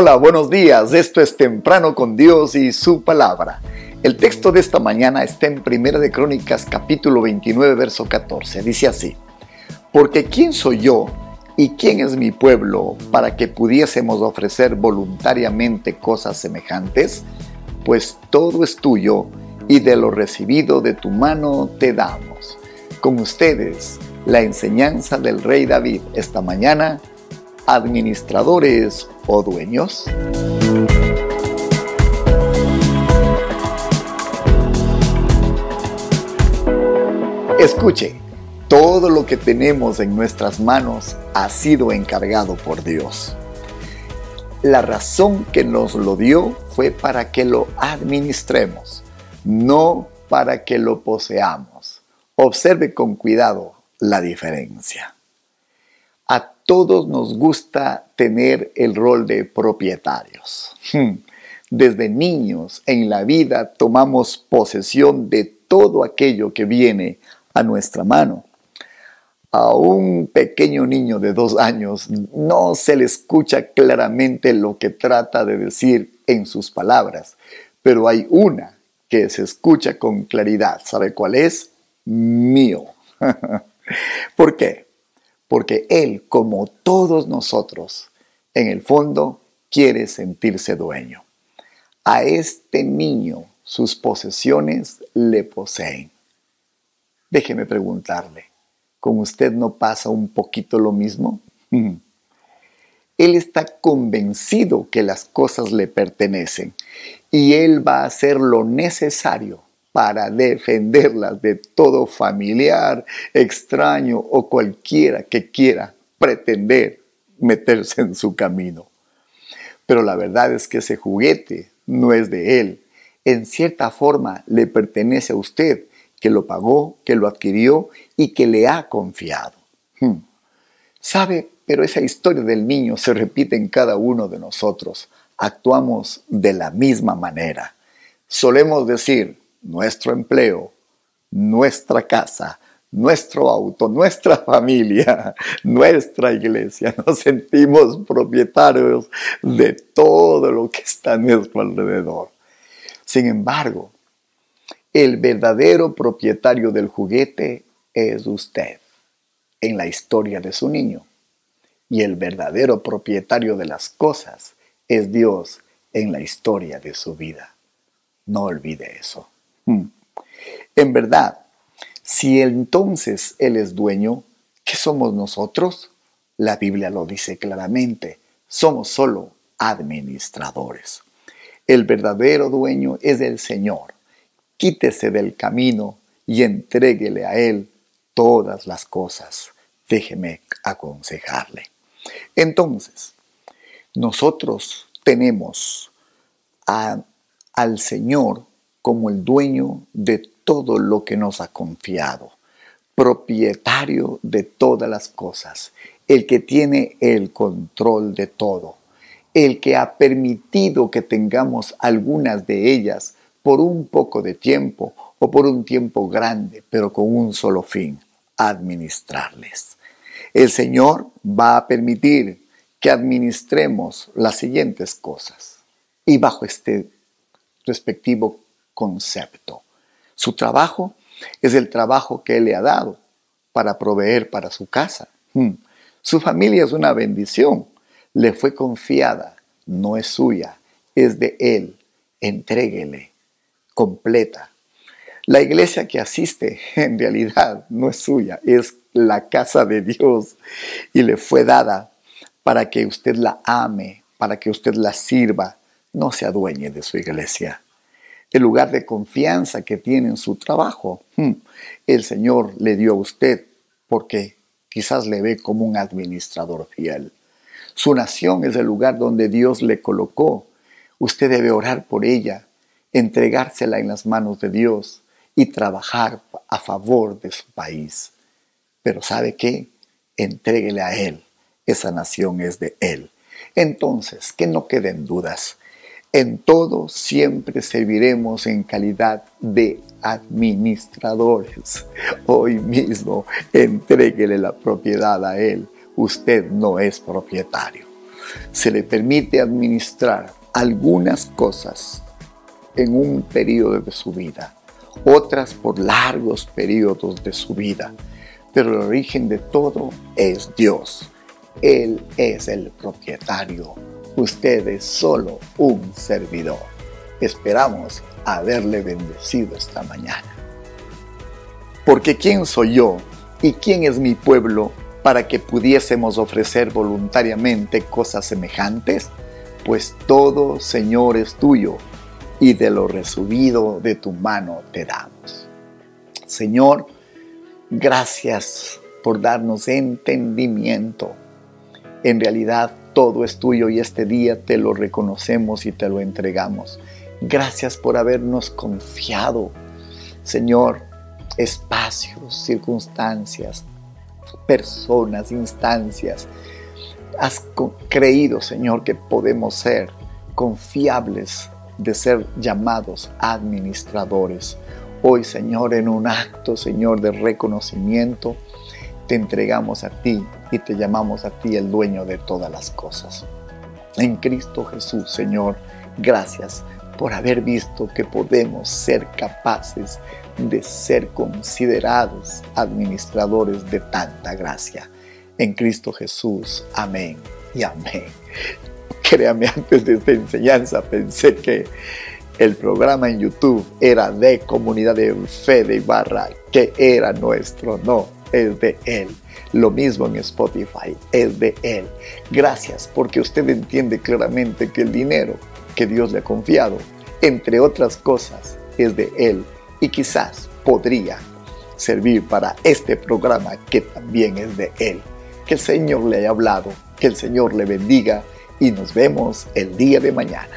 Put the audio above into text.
Hola, buenos días. Esto es Temprano con Dios y su palabra. El texto de esta mañana está en Primera de Crónicas capítulo 29 verso 14. Dice así: Porque quién soy yo y quién es mi pueblo para que pudiésemos ofrecer voluntariamente cosas semejantes, pues todo es tuyo y de lo recibido de tu mano te damos. Con ustedes, la enseñanza del rey David esta mañana administradores o dueños? Escuche, todo lo que tenemos en nuestras manos ha sido encargado por Dios. La razón que nos lo dio fue para que lo administremos, no para que lo poseamos. Observe con cuidado la diferencia. Todos nos gusta tener el rol de propietarios. Hmm. Desde niños en la vida tomamos posesión de todo aquello que viene a nuestra mano. A un pequeño niño de dos años no se le escucha claramente lo que trata de decir en sus palabras, pero hay una que se escucha con claridad. ¿Sabe cuál es? Mío. ¿Por qué? Porque Él, como todos nosotros, en el fondo quiere sentirse dueño. A este niño sus posesiones le poseen. Déjeme preguntarle, ¿con usted no pasa un poquito lo mismo? Él está convencido que las cosas le pertenecen y Él va a hacer lo necesario para defenderlas de todo familiar, extraño o cualquiera que quiera pretender meterse en su camino. Pero la verdad es que ese juguete no es de él. En cierta forma le pertenece a usted, que lo pagó, que lo adquirió y que le ha confiado. Hmm. ¿Sabe? Pero esa historia del niño se repite en cada uno de nosotros. Actuamos de la misma manera. Solemos decir, nuestro empleo, nuestra casa, nuestro auto, nuestra familia, nuestra iglesia. Nos sentimos propietarios de todo lo que está a nuestro alrededor. Sin embargo, el verdadero propietario del juguete es usted en la historia de su niño. Y el verdadero propietario de las cosas es Dios en la historia de su vida. No olvide eso. Hmm. En verdad, si entonces Él es dueño, ¿qué somos nosotros? La Biblia lo dice claramente, somos solo administradores. El verdadero dueño es el Señor. Quítese del camino y entréguele a Él todas las cosas. Déjeme aconsejarle. Entonces, nosotros tenemos al Señor como el dueño de todo lo que nos ha confiado, propietario de todas las cosas, el que tiene el control de todo, el que ha permitido que tengamos algunas de ellas por un poco de tiempo o por un tiempo grande, pero con un solo fin, administrarles. El Señor va a permitir que administremos las siguientes cosas. Y bajo este respectivo concepto. Su trabajo es el trabajo que Él le ha dado para proveer para su casa. Hmm. Su familia es una bendición. Le fue confiada, no es suya, es de Él. Entréguele, completa. La iglesia que asiste en realidad no es suya, es la casa de Dios y le fue dada para que usted la ame, para que usted la sirva, no se adueñe de su iglesia el lugar de confianza que tiene en su trabajo. Hmm. El Señor le dio a usted porque quizás le ve como un administrador fiel. Su nación es el lugar donde Dios le colocó. Usted debe orar por ella, entregársela en las manos de Dios y trabajar a favor de su país. Pero ¿sabe qué? Entréguele a Él. Esa nación es de Él. Entonces, que no queden dudas. En todo siempre serviremos en calidad de administradores. Hoy mismo entréguele la propiedad a Él. Usted no es propietario. se le permite administrar algunas cosas en un periodo de su vida, otras por largos periodos de su vida. Pero el origen de todo es Dios. Él es el propietario. Usted es solo un servidor. Esperamos haberle bendecido esta mañana. Porque ¿quién soy yo y quién es mi pueblo para que pudiésemos ofrecer voluntariamente cosas semejantes? Pues todo, Señor, es tuyo y de lo resubido de tu mano te damos. Señor, gracias por darnos entendimiento. En realidad todo es tuyo y este día te lo reconocemos y te lo entregamos. Gracias por habernos confiado, Señor, espacios, circunstancias, personas, instancias. Has creído, Señor, que podemos ser confiables de ser llamados administradores. Hoy, Señor, en un acto, Señor, de reconocimiento, te entregamos a ti y te llamamos a ti el dueño de todas las cosas. En Cristo Jesús, Señor, gracias por haber visto que podemos ser capaces de ser considerados administradores de tanta gracia. En Cristo Jesús. Amén y amén. Créame, antes de esta enseñanza pensé que el programa en YouTube era de Comunidad de Fe de Ibarra, que era nuestro. No, es de Él. Lo mismo en Spotify, es de Él. Gracias porque usted entiende claramente que el dinero que Dios le ha confiado, entre otras cosas, es de Él y quizás podría servir para este programa que también es de Él. Que el Señor le haya hablado, que el Señor le bendiga y nos vemos el día de mañana.